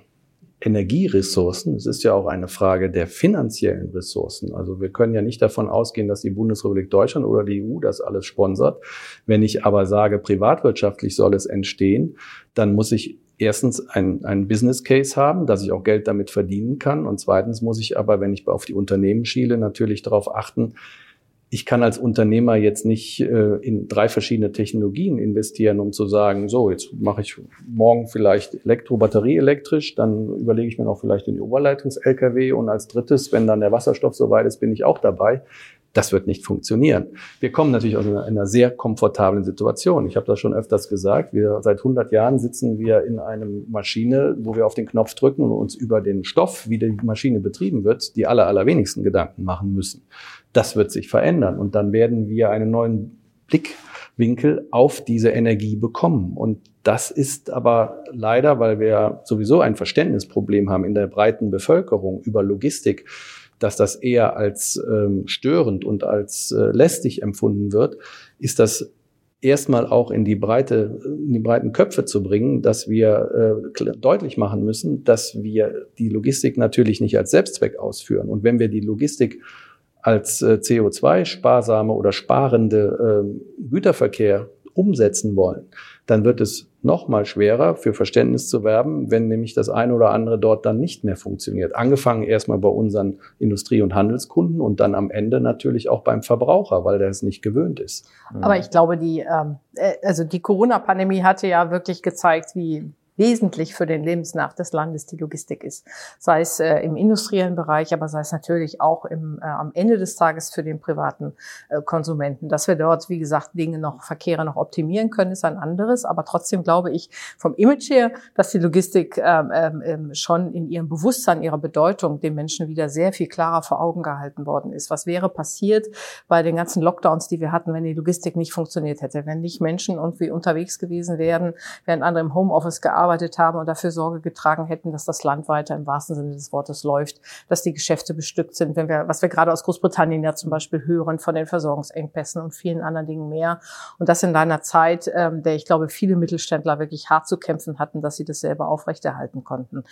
Energieressourcen. Es ist ja auch eine Frage der finanziellen Ressourcen. Also wir können ja nicht davon ausgehen, dass die Bundesrepublik Deutschland oder die EU das alles sponsert. Wenn ich aber sage, privatwirtschaftlich soll es entstehen, dann muss ich erstens ein, ein Business Case haben, dass ich auch Geld damit verdienen kann. Und zweitens muss ich aber, wenn ich auf die Unternehmen schiele, natürlich darauf achten, ich kann als Unternehmer jetzt nicht äh, in drei verschiedene Technologien investieren, um zu sagen, so, jetzt mache ich morgen vielleicht Elektro, Batterie elektrisch, dann überlege ich mir noch vielleicht den Oberleitungs-LKW und als drittes, wenn dann der Wasserstoff soweit ist, bin ich auch dabei. Das wird nicht funktionieren. Wir kommen natürlich aus einer, einer sehr komfortablen Situation. Ich habe das schon öfters gesagt. Wir seit 100 Jahren sitzen wir in einem Maschine, wo wir auf den Knopf drücken und uns über den Stoff, wie die Maschine betrieben wird, die aller, allerwenigsten Gedanken machen müssen. Das wird sich verändern und dann werden wir einen neuen Blickwinkel auf diese Energie bekommen. Und das ist aber leider, weil wir sowieso ein Verständnisproblem haben in der breiten Bevölkerung über Logistik, dass das eher als ähm, störend und als äh, lästig empfunden wird, ist das erstmal auch in die breite, in die breiten Köpfe zu bringen, dass wir äh, deutlich machen müssen, dass wir die Logistik natürlich nicht als Selbstzweck ausführen. Und wenn wir die Logistik als äh, CO2-sparsame oder sparende äh, Güterverkehr umsetzen wollen, dann wird es noch mal schwerer für Verständnis zu werben, wenn nämlich das eine oder andere dort dann nicht mehr funktioniert. Angefangen erstmal bei unseren Industrie- und Handelskunden und dann am Ende natürlich auch beim Verbraucher, weil der es nicht gewöhnt ist. Aber ich glaube, die, ähm, äh, also die Corona-Pandemie hatte ja wirklich gezeigt, wie wesentlich für den Lebensnach des Landes die Logistik ist. Sei es äh, im industriellen Bereich, aber sei es natürlich auch im, äh, am Ende des Tages für den privaten äh, Konsumenten. Dass wir dort, wie gesagt, Dinge noch, Verkehre noch optimieren können, ist ein anderes. Aber trotzdem glaube ich vom Image her, dass die Logistik ähm, ähm, ähm schon in ihrem Bewusstsein, ihrer Bedeutung den Menschen wieder sehr viel klarer vor Augen gehalten worden ist. Was wäre passiert bei den ganzen Lockdowns, die wir hatten, wenn die Logistik nicht funktioniert hätte, wenn nicht Menschen irgendwie unterwegs gewesen wären, während andere im Homeoffice gearbeitet gearbeitet haben und dafür Sorge getragen hätten, dass das Land weiter im wahrsten Sinne des Wortes läuft, dass die Geschäfte bestückt sind, wenn wir, was wir gerade aus Großbritannien ja zum Beispiel hören von den Versorgungsengpässen und vielen anderen Dingen mehr. Und das in einer Zeit, ähm, der ich glaube, viele Mittelständler wirklich hart zu kämpfen hatten, dass sie das selber aufrechterhalten konnten.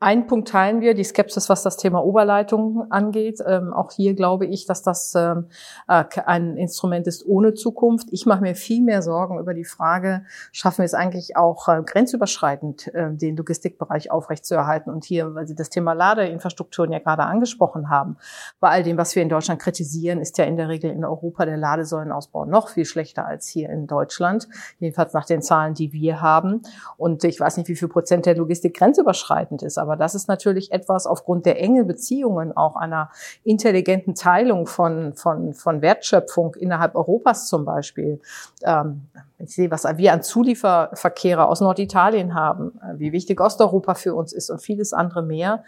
Ein Punkt teilen wir, die Skepsis, was das Thema Oberleitung angeht. Ähm, auch hier glaube ich, dass das ähm, äh, ein Instrument ist ohne Zukunft. Ich mache mir viel mehr Sorgen über die Frage, schaffen wir es eigentlich auch äh, grenzüberschreitend, äh, den Logistikbereich aufrechtzuerhalten. Und hier, weil Sie das Thema Ladeinfrastrukturen ja gerade angesprochen haben, bei all dem, was wir in Deutschland kritisieren, ist ja in der Regel in Europa der Ladesäulenausbau noch viel schlechter als hier in Deutschland. Jedenfalls nach den Zahlen, die wir haben. Und ich weiß nicht, wie viel Prozent der Logistik grenzüberschreitend ist. Aber das ist natürlich etwas aufgrund der engen Beziehungen auch einer intelligenten Teilung von, von, von Wertschöpfung innerhalb Europas zum Beispiel. Ähm, ich sehe, was wir an Zulieferverkehre aus Norditalien haben, äh, wie wichtig Osteuropa für uns ist und vieles andere mehr.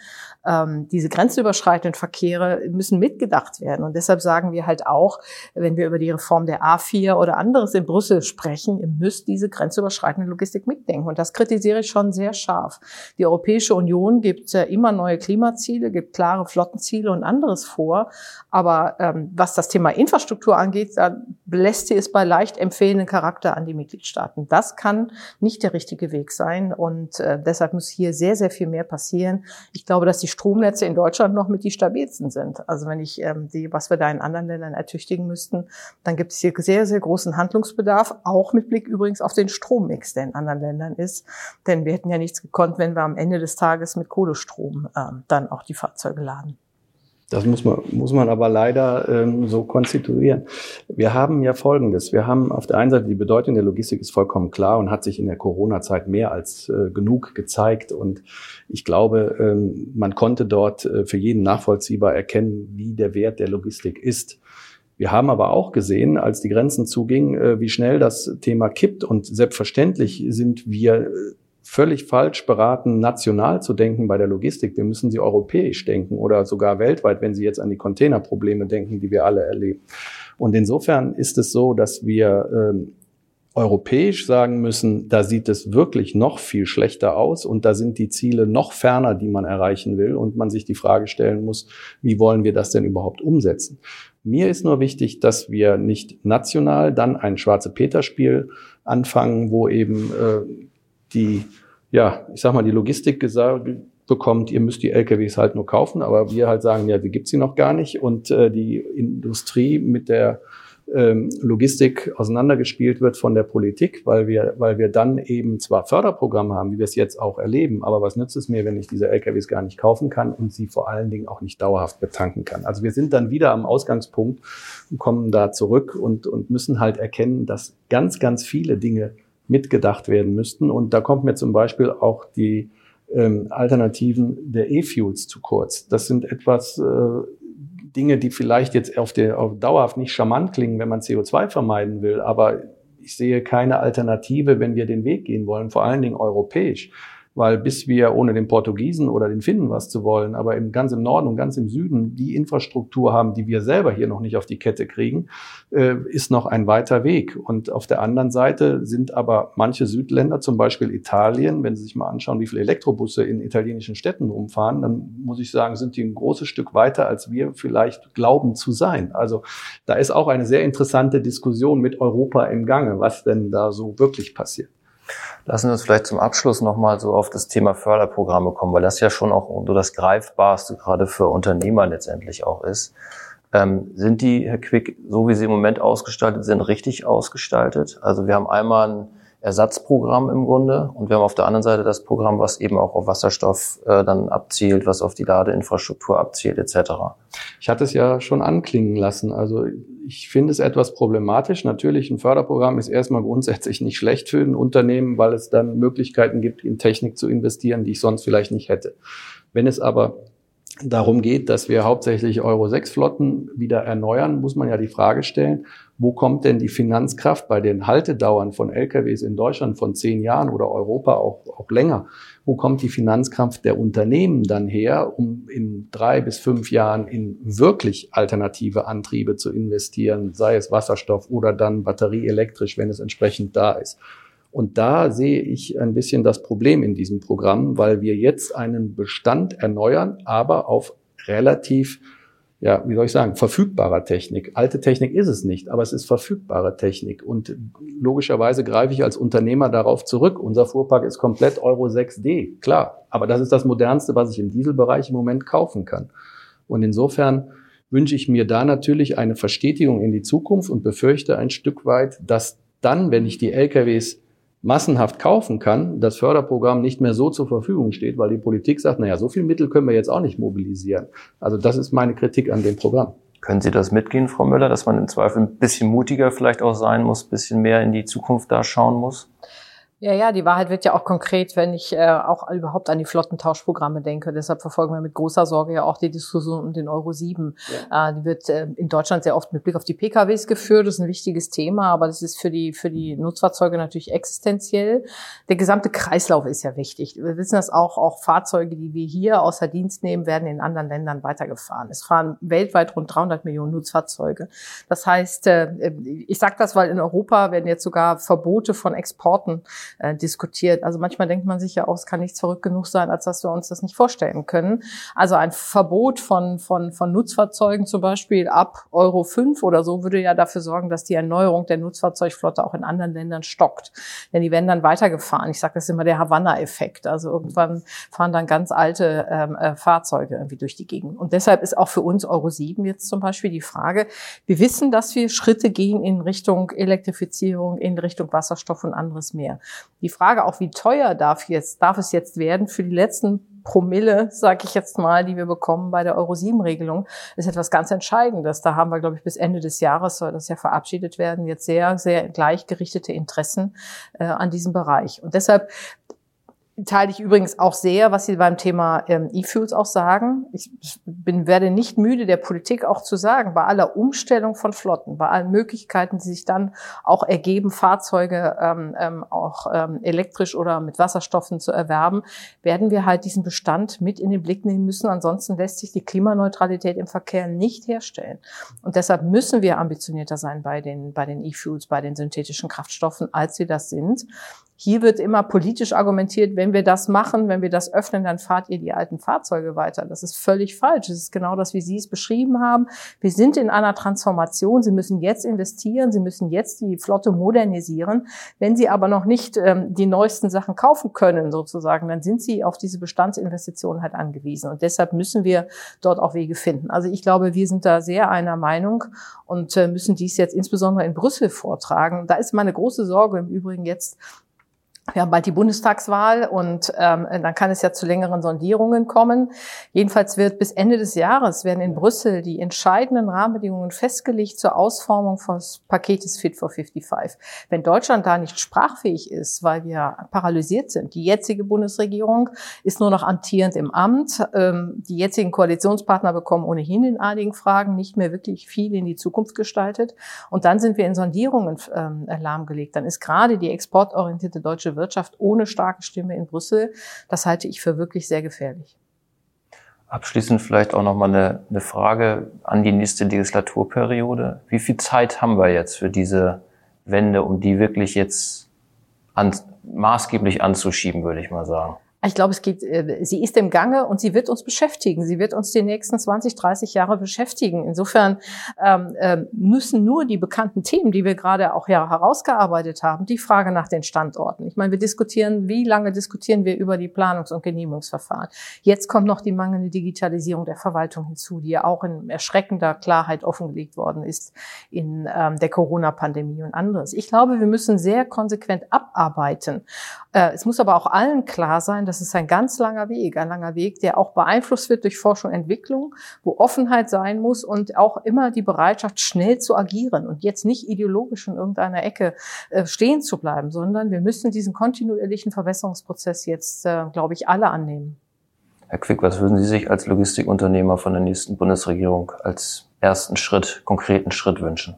Ähm, diese grenzüberschreitenden Verkehre müssen mitgedacht werden. Und deshalb sagen wir halt auch, wenn wir über die Reform der A4 oder anderes in Brüssel sprechen, ihr müsst diese grenzüberschreitende Logistik mitdenken. Und das kritisiere ich schon sehr scharf. Die Europäische Union gibt ja immer neue Klimaziele, gibt klare Flottenziele und anderes vor. Aber ähm, was das Thema Infrastruktur angeht, da lässt sie es bei leicht empfehlenden Charakter an die Mitgliedstaaten. Das kann nicht der richtige Weg sein und äh, deshalb muss hier sehr, sehr viel mehr passieren. Ich glaube, dass die Stromnetze in Deutschland noch mit die stabilsten sind. Also wenn ich ähm, sehe, was wir da in anderen Ländern ertüchtigen müssten, dann gibt es hier sehr, sehr großen Handlungsbedarf, auch mit Blick übrigens auf den Strommix, der in anderen Ländern ist. Denn wir hätten ja nichts gekonnt, wenn wir am Ende des Tages mit Kohlestrom ähm, dann auch die Fahrzeuge laden. Das muss man, muss man aber leider ähm, so konstituieren. Wir haben ja Folgendes. Wir haben auf der einen Seite die Bedeutung der Logistik ist vollkommen klar und hat sich in der Corona-Zeit mehr als äh, genug gezeigt. Und ich glaube, ähm, man konnte dort äh, für jeden nachvollziehbar erkennen, wie der Wert der Logistik ist. Wir haben aber auch gesehen, als die Grenzen zugingen, äh, wie schnell das Thema kippt. Und selbstverständlich sind wir äh, völlig falsch beraten, national zu denken bei der Logistik. Wir müssen sie europäisch denken oder sogar weltweit, wenn Sie jetzt an die Containerprobleme denken, die wir alle erleben. Und insofern ist es so, dass wir ähm, europäisch sagen müssen, da sieht es wirklich noch viel schlechter aus und da sind die Ziele noch ferner, die man erreichen will und man sich die Frage stellen muss, wie wollen wir das denn überhaupt umsetzen? Mir ist nur wichtig, dass wir nicht national dann ein schwarze Peter-Spiel anfangen, wo eben äh, die, ja, ich sag mal, die Logistik gesagt bekommt, ihr müsst die LKWs halt nur kaufen, aber wir halt sagen, ja, die gibt's sie noch gar nicht und äh, die Industrie mit der ähm, Logistik auseinandergespielt wird von der Politik, weil wir, weil wir dann eben zwar Förderprogramme haben, wie wir es jetzt auch erleben, aber was nützt es mir, wenn ich diese LKWs gar nicht kaufen kann und sie vor allen Dingen auch nicht dauerhaft betanken kann? Also wir sind dann wieder am Ausgangspunkt und kommen da zurück und, und müssen halt erkennen, dass ganz, ganz viele Dinge mitgedacht werden müssten. Und da kommt mir zum Beispiel auch die ähm, Alternativen der E-Fuels zu kurz. Das sind etwas, äh, Dinge, die vielleicht jetzt auf der auf dauerhaft nicht charmant klingen, wenn man CO2 vermeiden will, aber ich sehe keine Alternative, wenn wir den Weg gehen wollen, vor allen Dingen europäisch weil bis wir ohne den Portugiesen oder den Finnen was zu wollen, aber im, ganz im Norden und ganz im Süden die Infrastruktur haben, die wir selber hier noch nicht auf die Kette kriegen, äh, ist noch ein weiter Weg. Und auf der anderen Seite sind aber manche Südländer, zum Beispiel Italien, wenn Sie sich mal anschauen, wie viele Elektrobusse in italienischen Städten rumfahren, dann muss ich sagen, sind die ein großes Stück weiter, als wir vielleicht glauben zu sein. Also da ist auch eine sehr interessante Diskussion mit Europa im Gange, was denn da so wirklich passiert. Lassen wir uns vielleicht zum Abschluss nochmal so auf das Thema Förderprogramme kommen, weil das ja schon auch so das Greifbarste gerade für Unternehmer letztendlich auch ist. Ähm, sind die, Herr Quick, so wie sie im Moment ausgestaltet sind, richtig ausgestaltet? Also wir haben einmal ein Ersatzprogramm im Grunde und wir haben auf der anderen Seite das Programm, was eben auch auf Wasserstoff äh, dann abzielt, was auf die Ladeinfrastruktur abzielt etc. Ich hatte es ja schon anklingen lassen. Also ich finde es etwas problematisch. Natürlich, ein Förderprogramm ist erstmal grundsätzlich nicht schlecht für ein Unternehmen, weil es dann Möglichkeiten gibt, in Technik zu investieren, die ich sonst vielleicht nicht hätte. Wenn es aber darum geht, dass wir hauptsächlich Euro 6 Flotten wieder erneuern, muss man ja die Frage stellen, wo kommt denn die Finanzkraft bei den Haltedauern von LKWs in Deutschland von zehn Jahren oder Europa auch, auch länger? Wo kommt die Finanzkraft der Unternehmen dann her, um in drei bis fünf Jahren in wirklich alternative Antriebe zu investieren, sei es Wasserstoff oder dann batterieelektrisch, wenn es entsprechend da ist? Und da sehe ich ein bisschen das Problem in diesem Programm, weil wir jetzt einen Bestand erneuern, aber auf relativ, ja, wie soll ich sagen, verfügbarer Technik. Alte Technik ist es nicht, aber es ist verfügbare Technik. Und logischerweise greife ich als Unternehmer darauf zurück. Unser Fuhrpark ist komplett Euro 6D, klar. Aber das ist das modernste, was ich im Dieselbereich im Moment kaufen kann. Und insofern wünsche ich mir da natürlich eine Verstetigung in die Zukunft und befürchte ein Stück weit, dass dann, wenn ich die LKWs massenhaft kaufen kann, das Förderprogramm nicht mehr so zur Verfügung steht, weil die Politik sagt, naja, so viel Mittel können wir jetzt auch nicht mobilisieren. Also das ist meine Kritik an dem Programm. Können Sie das mitgehen, Frau Müller, dass man im Zweifel ein bisschen mutiger vielleicht auch sein muss, ein bisschen mehr in die Zukunft da schauen muss? Ja, ja, die Wahrheit wird ja auch konkret, wenn ich äh, auch überhaupt an die Flottentauschprogramme denke. Deshalb verfolgen wir mit großer Sorge ja auch die Diskussion um den Euro 7. Ja. Äh, die wird äh, in Deutschland sehr oft mit Blick auf die PKWs geführt. Das ist ein wichtiges Thema, aber das ist für die, für die Nutzfahrzeuge natürlich existenziell. Der gesamte Kreislauf ist ja wichtig. Wir wissen das auch, auch Fahrzeuge, die wir hier außer Dienst nehmen, werden in anderen Ländern weitergefahren. Es fahren weltweit rund 300 Millionen Nutzfahrzeuge. Das heißt, äh, ich sage das, weil in Europa werden jetzt sogar Verbote von Exporten äh, diskutiert. Also manchmal denkt man sich ja auch, es kann nichts verrückt genug sein, als dass wir uns das nicht vorstellen können. Also ein Verbot von, von, von Nutzfahrzeugen zum Beispiel ab Euro 5 oder so würde ja dafür sorgen, dass die Erneuerung der Nutzfahrzeugflotte auch in anderen Ländern stockt. Denn die werden dann weitergefahren. Ich sage das immer der Havanna-Effekt. Also irgendwann fahren dann ganz alte ähm, äh, Fahrzeuge irgendwie durch die Gegend. Und deshalb ist auch für uns Euro 7 jetzt zum Beispiel die Frage, wir wissen, dass wir Schritte gehen in Richtung Elektrifizierung, in Richtung Wasserstoff und anderes mehr. Die Frage auch, wie teuer darf jetzt, darf es jetzt werden für die letzten Promille, sage ich jetzt mal, die wir bekommen bei der Euro-7-Regelung, ist etwas ganz Entscheidendes. Da haben wir, glaube ich, bis Ende des Jahres soll das ja verabschiedet werden, jetzt sehr, sehr gleichgerichtete Interessen äh, an diesem Bereich. Und deshalb teile ich übrigens auch sehr, was Sie beim Thema ähm, E-Fuels auch sagen. Ich bin, werde nicht müde, der Politik auch zu sagen, bei aller Umstellung von Flotten, bei allen Möglichkeiten, die sich dann auch ergeben, Fahrzeuge ähm, ähm, auch ähm, elektrisch oder mit Wasserstoffen zu erwerben, werden wir halt diesen Bestand mit in den Blick nehmen müssen. Ansonsten lässt sich die Klimaneutralität im Verkehr nicht herstellen. Und deshalb müssen wir ambitionierter sein bei den, bei den E-Fuels, bei den synthetischen Kraftstoffen, als wir das sind. Hier wird immer politisch argumentiert, wenn wir das machen, wenn wir das öffnen, dann fahrt ihr die alten Fahrzeuge weiter. Das ist völlig falsch. Das ist genau das, wie Sie es beschrieben haben. Wir sind in einer Transformation. Sie müssen jetzt investieren. Sie müssen jetzt die Flotte modernisieren. Wenn Sie aber noch nicht ähm, die neuesten Sachen kaufen können, sozusagen, dann sind Sie auf diese Bestandsinvestitionen halt angewiesen. Und deshalb müssen wir dort auch Wege finden. Also ich glaube, wir sind da sehr einer Meinung und äh, müssen dies jetzt insbesondere in Brüssel vortragen. Da ist meine große Sorge im Übrigen jetzt, wir haben bald die Bundestagswahl und ähm, dann kann es ja zu längeren Sondierungen kommen. Jedenfalls wird bis Ende des Jahres werden in Brüssel die entscheidenden Rahmenbedingungen festgelegt zur Ausformung des Paketes Fit for 55. Wenn Deutschland da nicht sprachfähig ist, weil wir paralysiert sind, die jetzige Bundesregierung ist nur noch amtierend im Amt, ähm, die jetzigen Koalitionspartner bekommen ohnehin in einigen Fragen nicht mehr wirklich viel in die Zukunft gestaltet und dann sind wir in Sondierungen ähm, lahmgelegt. Dann ist gerade die exportorientierte deutsche Wirtschaft ohne starke Stimme in Brüssel. Das halte ich für wirklich sehr gefährlich. Abschließend vielleicht auch nochmal eine, eine Frage an die nächste Legislaturperiode. Wie viel Zeit haben wir jetzt für diese Wende, um die wirklich jetzt an, maßgeblich anzuschieben, würde ich mal sagen? Ich glaube, es geht, äh, sie ist im Gange und sie wird uns beschäftigen. Sie wird uns die nächsten 20, 30 Jahre beschäftigen. Insofern ähm, ähm, müssen nur die bekannten Themen, die wir gerade auch ja herausgearbeitet haben, die Frage nach den Standorten. Ich meine, wir diskutieren, wie lange diskutieren wir über die Planungs- und Genehmigungsverfahren? Jetzt kommt noch die mangelnde Digitalisierung der Verwaltung hinzu, die ja auch in erschreckender Klarheit offengelegt worden ist in ähm, der Corona-Pandemie und anderes. Ich glaube, wir müssen sehr konsequent abarbeiten. Äh, es muss aber auch allen klar sein, das ist ein ganz langer Weg, ein langer Weg, der auch beeinflusst wird durch Forschung und Entwicklung, wo Offenheit sein muss und auch immer die Bereitschaft, schnell zu agieren und jetzt nicht ideologisch in irgendeiner Ecke äh, stehen zu bleiben, sondern wir müssen diesen kontinuierlichen Verbesserungsprozess jetzt, äh, glaube ich, alle annehmen. Herr Quick, was würden Sie sich als Logistikunternehmer von der nächsten Bundesregierung als ersten Schritt, konkreten Schritt wünschen?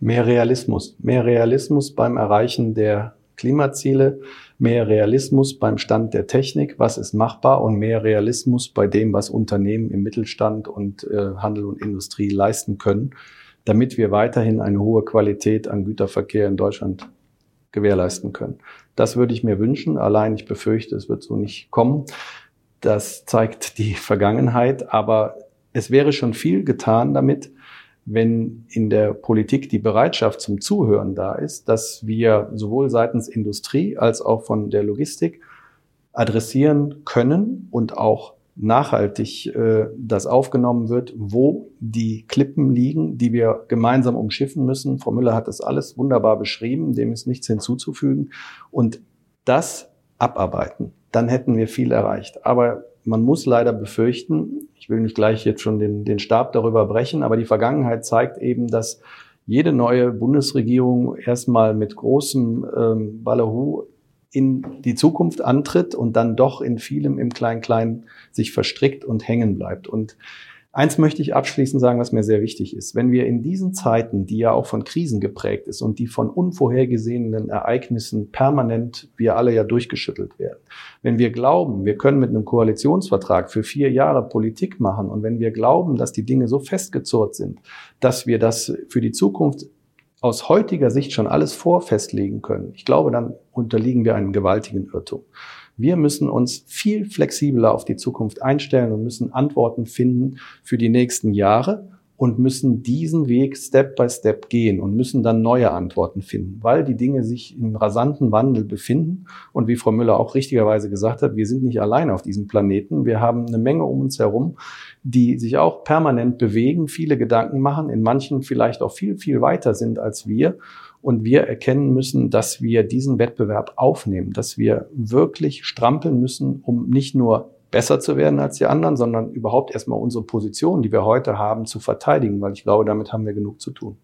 Mehr Realismus. Mehr Realismus beim Erreichen der Klimaziele, mehr Realismus beim Stand der Technik, was ist machbar und mehr Realismus bei dem, was Unternehmen im Mittelstand und äh, Handel und Industrie leisten können, damit wir weiterhin eine hohe Qualität an Güterverkehr in Deutschland gewährleisten können. Das würde ich mir wünschen. Allein ich befürchte, es wird so nicht kommen. Das zeigt die Vergangenheit, aber es wäre schon viel getan damit, wenn in der Politik die Bereitschaft zum Zuhören da ist, dass wir sowohl seitens Industrie als auch von der Logistik adressieren können und auch nachhaltig äh, das aufgenommen wird, wo die Klippen liegen, die wir gemeinsam umschiffen müssen. Frau Müller hat das alles wunderbar beschrieben, dem ist nichts hinzuzufügen. Und das abarbeiten, dann hätten wir viel erreicht. Aber man muss leider befürchten, ich will nicht gleich jetzt schon den, den Stab darüber brechen, aber die Vergangenheit zeigt eben, dass jede neue Bundesregierung erstmal mit großem ähm, Ballerhu in die Zukunft antritt und dann doch in vielem im Klein-Klein sich verstrickt und hängen bleibt. Und Eins möchte ich abschließend sagen, was mir sehr wichtig ist. Wenn wir in diesen Zeiten, die ja auch von Krisen geprägt ist und die von unvorhergesehenen Ereignissen permanent wir alle ja durchgeschüttelt werden, wenn wir glauben, wir können mit einem Koalitionsvertrag für vier Jahre Politik machen und wenn wir glauben, dass die Dinge so festgezurrt sind, dass wir das für die Zukunft aus heutiger Sicht schon alles vorfestlegen können, ich glaube, dann unterliegen wir einem gewaltigen Irrtum. Wir müssen uns viel flexibler auf die Zukunft einstellen und müssen Antworten finden für die nächsten Jahre und müssen diesen Weg Step by Step gehen und müssen dann neue Antworten finden, weil die Dinge sich im rasanten Wandel befinden. Und wie Frau Müller auch richtigerweise gesagt hat, wir sind nicht allein auf diesem Planeten. Wir haben eine Menge um uns herum, die sich auch permanent bewegen, viele Gedanken machen, in manchen vielleicht auch viel, viel weiter sind als wir und wir erkennen müssen, dass wir diesen Wettbewerb aufnehmen, dass wir wirklich strampeln müssen, um nicht nur besser zu werden als die anderen, sondern überhaupt erstmal unsere Position, die wir heute haben, zu verteidigen, weil ich glaube, damit haben wir genug zu tun.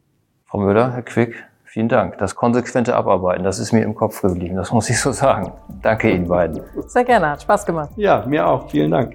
Frau Müller, Herr Quick, vielen Dank. Das konsequente Abarbeiten, das ist mir im Kopf geblieben, das muss ich so sagen. Danke Ihnen beiden. Sehr gerne, hat Spaß gemacht. Ja, mir auch. Vielen Dank.